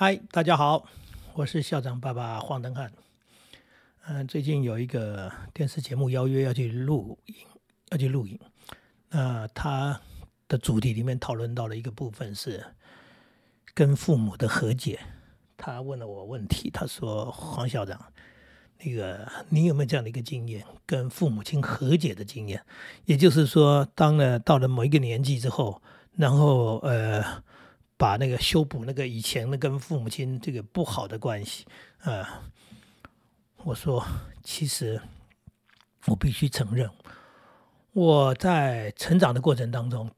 嗨，大家好，我是校长爸爸黄登汉。嗯，最近有一个电视节目邀约要去录影，要去录影。那他的主题里面讨论到了一个部分是跟父母的和解。他问了我问题，他说：“黄校长，那个你有没有这样的一个经验，跟父母亲和解的经验？也就是说，当了到了某一个年纪之后，然后呃。”把那个修补那个以前的跟父母亲这个不好的关系，啊，我说其实我必须承认，我在成长的过程当中，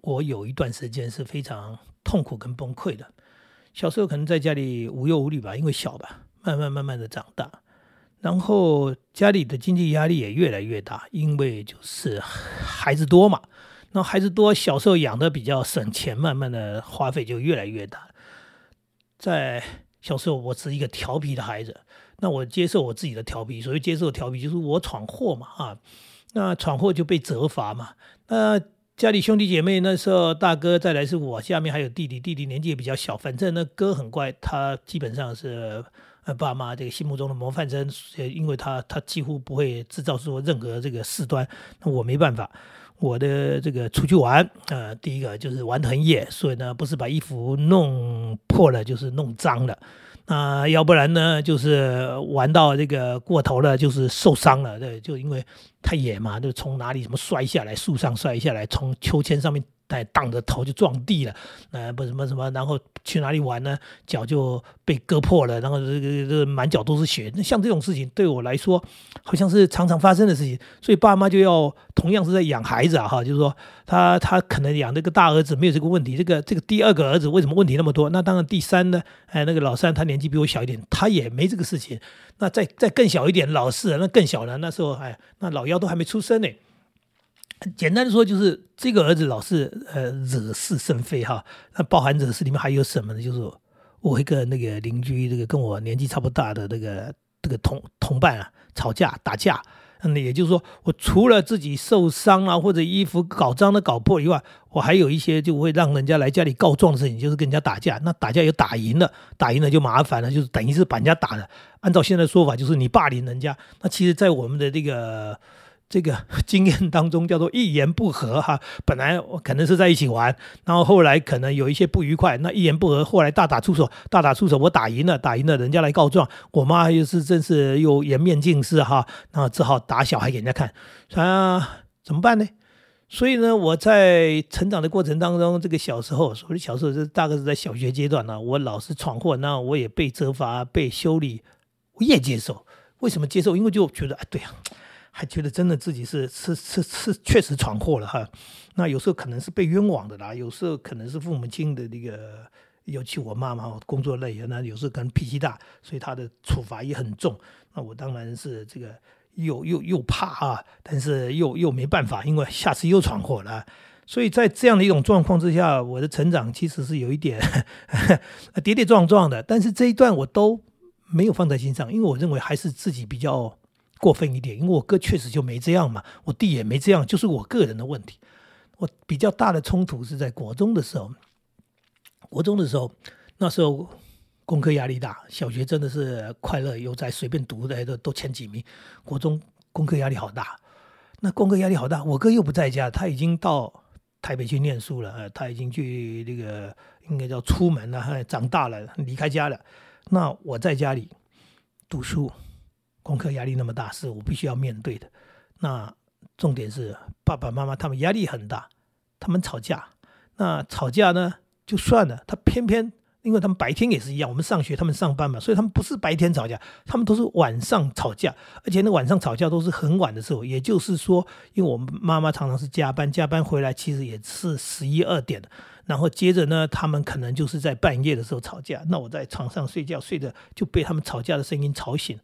我有一段时间是非常痛苦跟崩溃的。小时候可能在家里无忧无虑吧，因为小吧，慢慢慢慢的长大，然后家里的经济压力也越来越大，因为就是孩子多嘛。那孩子多，小时候养的比较省钱，慢慢的花费就越来越大。在小时候，我是一个调皮的孩子，那我接受我自己的调皮，所谓接受调皮就是我闯祸嘛，啊，那闯祸就被责罚嘛。那家里兄弟姐妹那时候，大哥再来是我，下面还有弟弟，弟弟年纪也比较小，反正那哥很乖，他基本上是呃爸妈这个心目中的模范生，因为他他几乎不会制造出任何这个事端，那我没办法。我的这个出去玩，呃，第一个就是玩得很野，所以呢，不是把衣服弄破了，就是弄脏了，那要不然呢，就是玩到这个过头了，就是受伤了，对，就因为太野嘛，就从哪里什么摔下来，树上摔下来，从秋千上面。带荡着头就撞地了，呃，不什么什么，然后去哪里玩呢？脚就被割破了，然后这个这满脚都是血。那像这种事情对我来说，好像是常常发生的事情。所以爸妈就要同样是在养孩子啊，哈，就是说他他可能养这个大儿子没有这个问题，这个这个第二个儿子为什么问题那么多？那当然第三呢，哎，那个老三他年纪比我小一点，他也没这个事情。那再再更小一点，老四那更小了，那时候哎，那老幺都还没出生呢。简单的说，就是这个儿子老是呃惹是生非哈。那包含惹是里面还有什么呢？就是我一个那个邻居，这个跟我年纪差不多大的这个这个同同伴啊，吵架打架。那也就是说，我除了自己受伤啊，或者衣服搞脏的搞破以外，我还有一些就会让人家来家里告状的事情，就是跟人家打架。那打架有打赢了，打赢了就麻烦了，就是等于是把人家打了。按照现在说法，就是你霸凌人家。那其实，在我们的这个。这个 经验当中叫做一言不合哈，本来可能是在一起玩，然后后来可能有一些不愉快，那一言不合，后来大打出手，大打出手，我打赢了，打赢了，人家来告状，我妈又是真是又颜面尽失哈，然后只好打小孩给人家看，啊，怎么办呢？所以呢，我在成长的过程当中，这个小时候，所谓小时候是大概是在小学阶段呢，我老是闯祸，那我也被责罚、被修理，我也接受。为什么接受？因为就觉得，哎，对呀。还觉得真的自己是是是是确实闯祸了哈，那有时候可能是被冤枉的啦，有时候可能是父母亲的那个，尤其我妈妈工作累，那有时候可能脾气大，所以她的处罚也很重。那我当然是这个又又又怕啊，但是又又没办法，因为下次又闯祸了。所以在这样的一种状况之下，我的成长其实是有一点 跌跌撞撞的，但是这一段我都没有放在心上，因为我认为还是自己比较。过分一点，因为我哥确实就没这样嘛，我弟也没这样，就是我个人的问题。我比较大的冲突是在国中的时候，国中的时候，那时候功课压力大，小学真的是快乐悠哉，随便读的都都前几名。国中功课压力好大，那功课压力好大，我哥又不在家，他已经到台北去念书了，他已经去那个应该叫出门了，长大了，离开家了。那我在家里读书。功课压力那么大，是我必须要面对的。那重点是爸爸妈妈他们压力很大，他们吵架。那吵架呢就算了，他偏偏因为他们白天也是一样，我们上学他们上班嘛，所以他们不是白天吵架，他们都是晚上吵架。而且那晚上吵架都是很晚的时候，也就是说，因为我们妈妈常常是加班，加班回来其实也是十一二点然后接着呢，他们可能就是在半夜的时候吵架。那我在床上睡觉，睡着就被他们吵架的声音吵醒。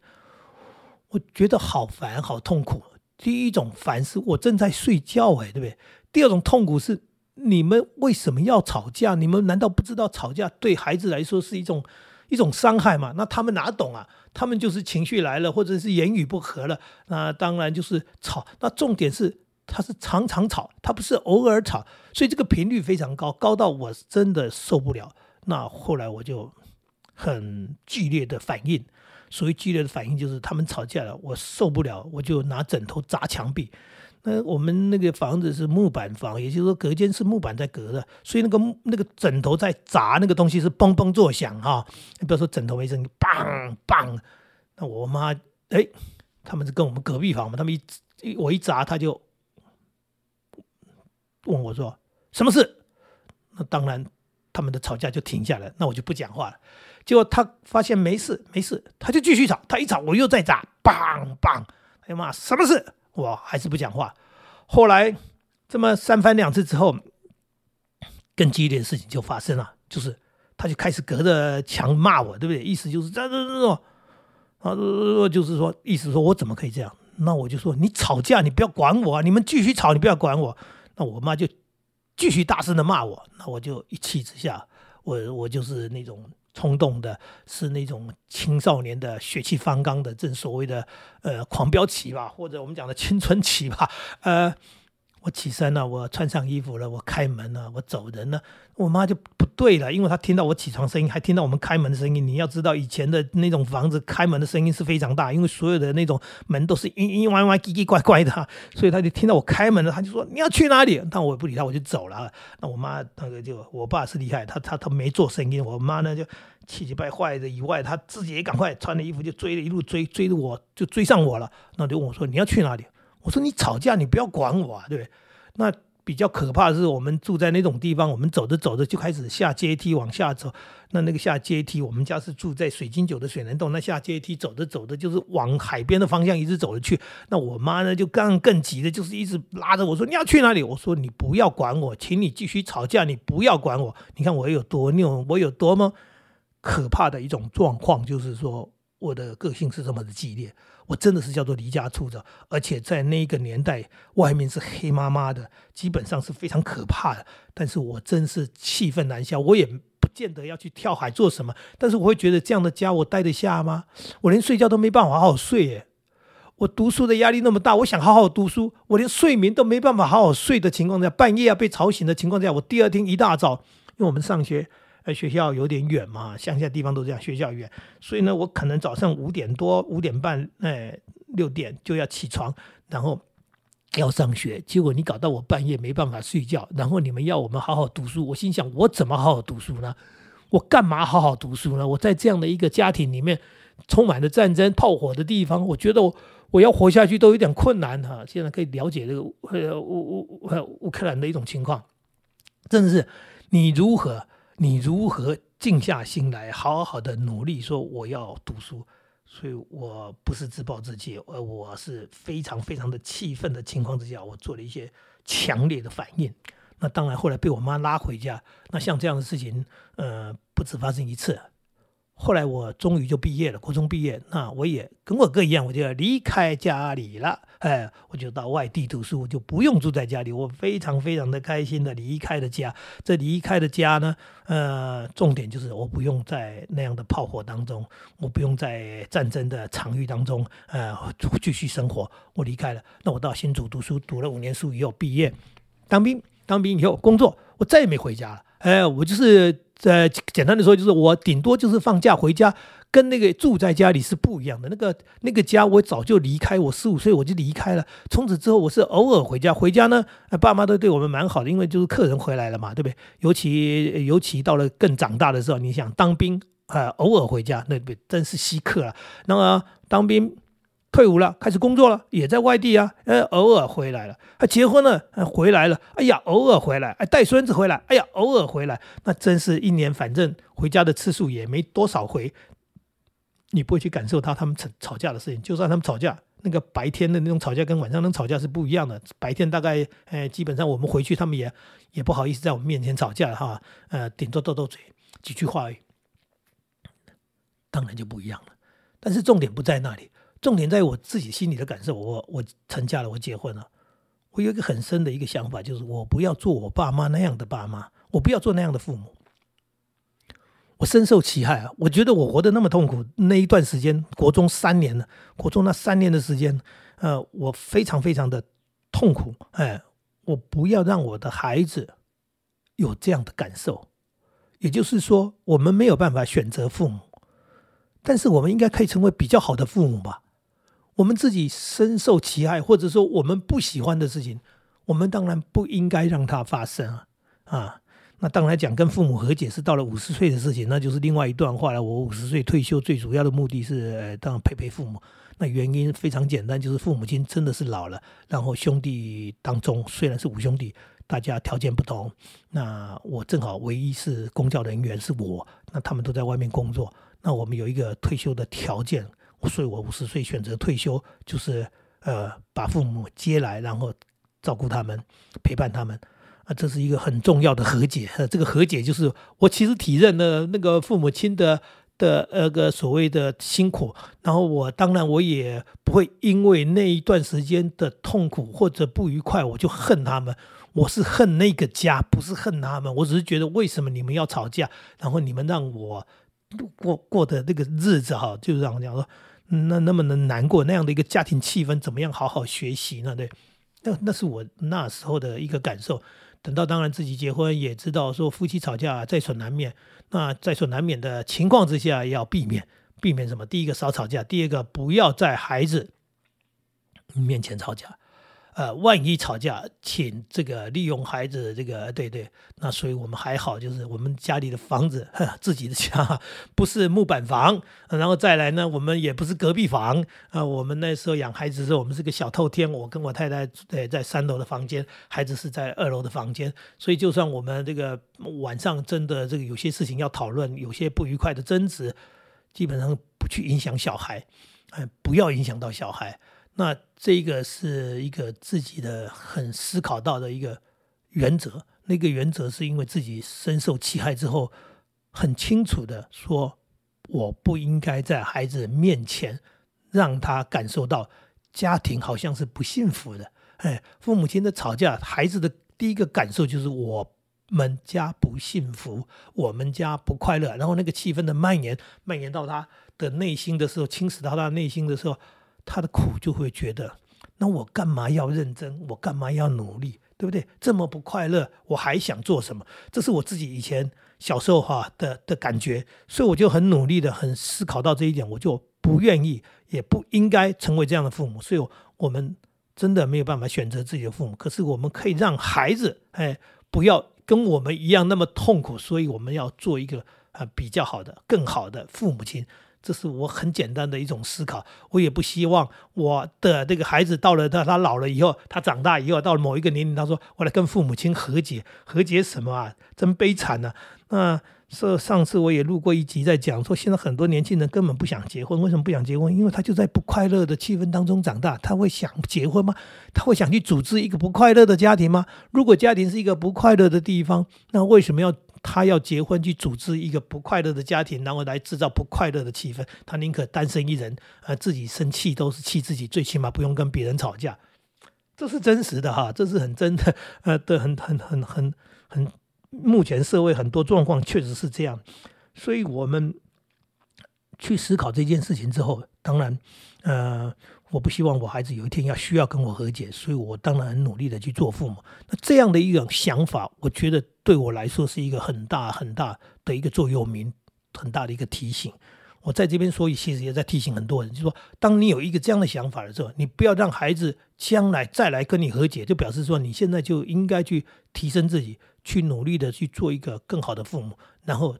我觉得好烦，好痛苦。第一种烦是我正在睡觉，哎，对不对？第二种痛苦是你们为什么要吵架？你们难道不知道吵架对孩子来说是一种一种伤害吗？那他们哪懂啊？他们就是情绪来了，或者是言语不合了，那当然就是吵。那重点是他是常常吵，他不是偶尔吵，所以这个频率非常高，高到我真的受不了。那后来我就很剧烈的反应。所谓剧烈的反应，就是他们吵架了，我受不了，我就拿枕头砸墙壁。那我们那个房子是木板房，也就是说隔间是木板在隔的，所以那个那个枕头在砸那个东西是嘣嘣作响哈。你不要说枕头没声音，梆梆。那我妈哎，他们是跟我们隔壁房嘛，他们一我一砸，他就问我说什么事？那当然他们的吵架就停下来，那我就不讲话了。结果他发现没事没事，他就继续吵，他一吵我又在砸，梆梆，哎呀妈什么事？我还是不讲话。后来这么三番两次之后，更激烈的事情就发生了，就是他就开始隔着墙骂我，对不对？意思就是这这这种啊，就是说意思说我怎么可以这样？那我就说你吵架你不要管我啊，你们继续吵你不要管我。那我妈就继续大声的骂我，那我就一气之下，我我就是那种。冲动的是那种青少年的血气方刚的，正所谓的呃狂飙期吧，或者我们讲的青春期吧，呃。我起身了，我穿上衣服了，我开门了，我走人了。我妈就不对了，因为她听到我起床声音，还听到我们开门的声音。你要知道，以前的那种房子开门的声音是非常大，因为所有的那种门都是嘤嘤歪歪、叽叽怪怪的，所以她就听到我开门了，她就说你要去哪里？但我也不理她，我就走了。那我妈那个就，我爸是厉害，他他他没做声音。我妈呢就气急败坏的以外，她自己也赶快穿了衣服就追了一路追，追着我就追上我了。那就问我说你要去哪里？我说你吵架，你不要管我啊，对不对？那比较可怕的是，我们住在那种地方，我们走着走着就开始下阶梯往下走。那那个下阶梯，我们家是住在水晶酒的水帘洞，那下阶梯走着走着就是往海边的方向一直走着去。那我妈呢就更更急的，就是一直拉着我说：“你要去哪里？”我说：“你不要管我，请你继续吵架，你不要管我。你看我有多拗，我有多么可怕的一种状况，就是说我的个性是这么的激烈。”我真的是叫做离家出走，而且在那个年代，外面是黑麻麻的，基本上是非常可怕的。但是我真是气愤难消，我也不见得要去跳海做什么，但是我会觉得这样的家我待得下吗？我连睡觉都没办法好好睡耶！我读书的压力那么大，我想好好读书，我连睡眠都没办法好好睡的情况下，半夜要被吵醒的情况下，我第二天一大早，因为我们上学。呃，学校有点远嘛，乡下地方都这样，学校远，所以呢，我可能早上五点多、五点半，哎，六点就要起床，然后要上学。结果你搞到我半夜没办法睡觉，然后你们要我们好好读书，我心想，我怎么好好读书呢？我干嘛好好读书呢？我在这样的一个家庭里面，充满了战争、炮火的地方，我觉得我我要活下去都有点困难哈。现在可以了解这个呃乌乌乌克兰的一种情况，真的是你如何？你如何静下心来，好好的努力？说我要读书，所以我不是自暴自弃，而我是非常非常的气愤的情况之下，我做了一些强烈的反应。那当然，后来被我妈拉回家。那像这样的事情，呃，不止发生一次。后来我终于就毕业了，国中毕业，那我也跟我哥一样，我就要离开家里了，哎，我就到外地读书，我就不用住在家里，我非常非常的开心的离开了家。这离开的家呢，呃，重点就是我不用在那样的炮火当中，我不用在战争的场域当中，呃，继续生活。我离开了，那我到新竹读书，读了五年书以后毕业，当兵，当兵以后工作，我再也没回家了。哎，我就是在简单的说，就是我顶多就是放假回家，跟那个住在家里是不一样的。那个那个家，我早就离开，我十五岁我就离开了。从此之后，我是偶尔回家，回家呢，爸妈都对我们蛮好的，因为就是客人回来了嘛，对不对？尤其尤其到了更长大的时候，你想当兵啊，偶尔回家，那真是稀客了。那么当兵。退伍了，开始工作了，也在外地啊，呃，偶尔回来了。他结婚了，回来了，哎呀，偶尔回来，哎，带孙子回来，哎呀，偶尔回来。那真是一年，反正回家的次数也没多少回。你不会去感受到他们吵吵架的事情，就算他们吵架，那个白天的那种吵架跟晚上能吵架是不一样的。白天大概，哎，基本上我们回去，他们也也不好意思在我们面前吵架哈，呃，顶多斗斗嘴，几句话而已。当然就不一样了。但是重点不在那里。重点在我自己心里的感受，我我成家了，我结婚了，我有一个很深的一个想法，就是我不要做我爸妈那样的爸妈，我不要做那样的父母。我深受其害啊！我觉得我活得那么痛苦，那一段时间，国中三年了，国中那三年的时间，呃，我非常非常的痛苦。哎，我不要让我的孩子有这样的感受。也就是说，我们没有办法选择父母，但是我们应该可以成为比较好的父母吧？我们自己深受其害，或者说我们不喜欢的事情，我们当然不应该让它发生啊！啊，那当然讲跟父母和解是到了五十岁的事情，那就是另外一段话了。我五十岁退休，最主要的目的是当然陪陪父母。那原因非常简单，就是父母亲真的是老了，然后兄弟当中虽然是五兄弟，大家条件不同，那我正好唯一是公教人员是我，那他们都在外面工作，那我们有一个退休的条件。所以我五十岁选择退休，就是呃把父母接来，然后照顾他们，陪伴他们啊，这是一个很重要的和解。这个和解就是我其实体认了那个父母亲的的那个所谓的辛苦，然后我当然我也不会因为那一段时间的痛苦或者不愉快，我就恨他们。我是恨那个家，不是恨他们。我只是觉得为什么你们要吵架，然后你们让我过过的那个日子哈，就是这样讲说。那那么的难过，那样的一个家庭气氛，怎么样好好学习呢？对，那那是我那时候的一个感受。等到当然自己结婚，也知道说夫妻吵架在所难免。那在所难免的情况之下，要避免避免什么？第一个少吵架，第二个不要在孩子面前吵架。呃，万一吵架，请这个利用孩子这个，对对，那所以我们还好，就是我们家里的房子，自己的家，不是木板房，然后再来呢，我们也不是隔壁房啊。我们那时候养孩子的时候，我们是个小透天，我跟我太太在在三楼的房间，孩子是在二楼的房间，所以就算我们这个晚上真的这个有些事情要讨论，有些不愉快的争执，基本上不去影响小孩，哎，不要影响到小孩。那这个是一个自己的很思考到的一个原则，那个原则是因为自己深受其害之后，很清楚的说，我不应该在孩子面前让他感受到家庭好像是不幸福的。哎，父母亲的吵架，孩子的第一个感受就是我们家不幸福，我们家不快乐，然后那个气氛的蔓延，蔓延到他的内心的时候，侵蚀到他内心的时候。他的苦就会觉得，那我干嘛要认真？我干嘛要努力？对不对？这么不快乐，我还想做什么？这是我自己以前小时候哈的的感觉，所以我就很努力的，很思考到这一点，我就不愿意，也不应该成为这样的父母。所以，我们真的没有办法选择自己的父母，可是我们可以让孩子哎不要跟我们一样那么痛苦。所以，我们要做一个啊比较好的、更好的父母亲。这是我很简单的一种思考，我也不希望我的这个孩子到了他他老了以后，他长大以后到了某一个年龄，他说我来跟父母亲和解，和解什么啊？真悲惨呐！那这上次我也录过一集，在讲说现在很多年轻人根本不想结婚，为什么不想结婚？因为他就在不快乐的气氛当中长大，他会想结婚吗？他会想去组织一个不快乐的家庭吗？如果家庭是一个不快乐的地方，那为什么要？他要结婚去组织一个不快乐的家庭，然后来制造不快乐的气氛。他宁可单身一人，呃，自己生气都是气自己，最起码不用跟别人吵架。这是真实的哈，这是很真的，呃，的很很很很很，目前社会很多状况确实是这样。所以我们去思考这件事情之后，当然，呃。我不希望我孩子有一天要需要跟我和解，所以我当然很努力的去做父母。那这样的一种想法，我觉得对我来说是一个很大很大的一个座右铭，很大的一个提醒。我在这边说，其实也在提醒很多人，就说当你有一个这样的想法的时候，你不要让孩子将来再来跟你和解，就表示说你现在就应该去提升自己，去努力的去做一个更好的父母，然后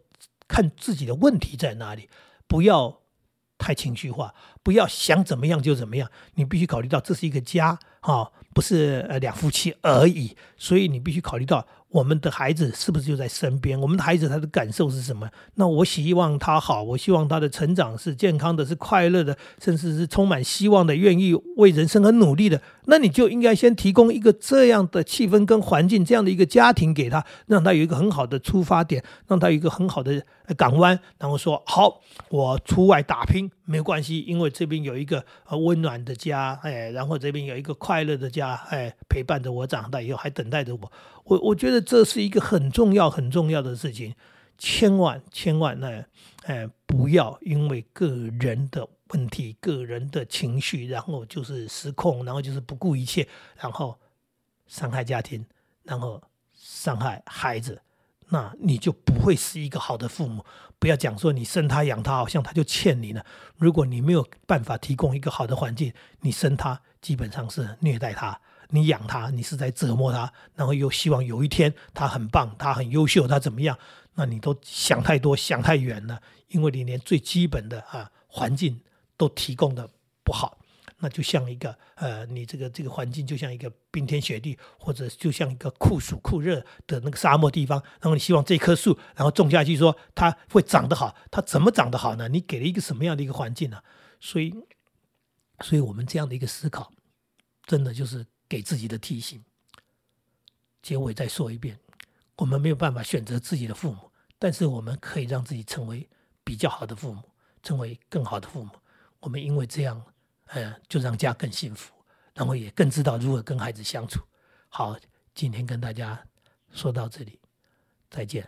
看自己的问题在哪里，不要。太情绪化，不要想怎么样就怎么样，你必须考虑到这是一个家，哈，不是呃两夫妻而已，所以你必须考虑到。我们的孩子是不是就在身边？我们的孩子他的感受是什么？那我希望他好，我希望他的成长是健康的，是快乐的，甚至是充满希望的，愿意为人生而努力的。那你就应该先提供一个这样的气氛跟环境，这样的一个家庭给他，让他有一个很好的出发点，让他有一个很好的港湾，然后说好，我出外打拼没关系，因为这边有一个温暖的家，哎，然后这边有一个快乐的家，哎，陪伴着我长大以后，还等待着我。我我觉得这是一个很重要很重要的事情，千万千万呢，哎，不要因为个人的问题、个人的情绪，然后就是失控，然后就是不顾一切，然后伤害家庭，然后伤害孩子，那你就不会是一个好的父母，不要讲说你生他养他，好像他就欠你了。如果你没有办法提供一个好的环境，你生他基本上是虐待他，你养他你是在折磨他，然后又希望有一天他很棒，他很优秀，他怎么样？那你都想太多，想太远了，因为你连最基本的啊环境都提供的不好。那就像一个呃，你这个这个环境就像一个冰天雪地，或者就像一个酷暑酷热的那个沙漠地方。然后你希望这棵树，然后种下去，说它会长得好，它怎么长得好呢？你给了一个什么样的一个环境呢？所以，所以我们这样的一个思考，真的就是给自己的提醒。结尾再说一遍，我们没有办法选择自己的父母，但是我们可以让自己成为比较好的父母，成为更好的父母。我们因为这样。呃，就让家更幸福，然后也更知道如何跟孩子相处。好，今天跟大家说到这里，再见。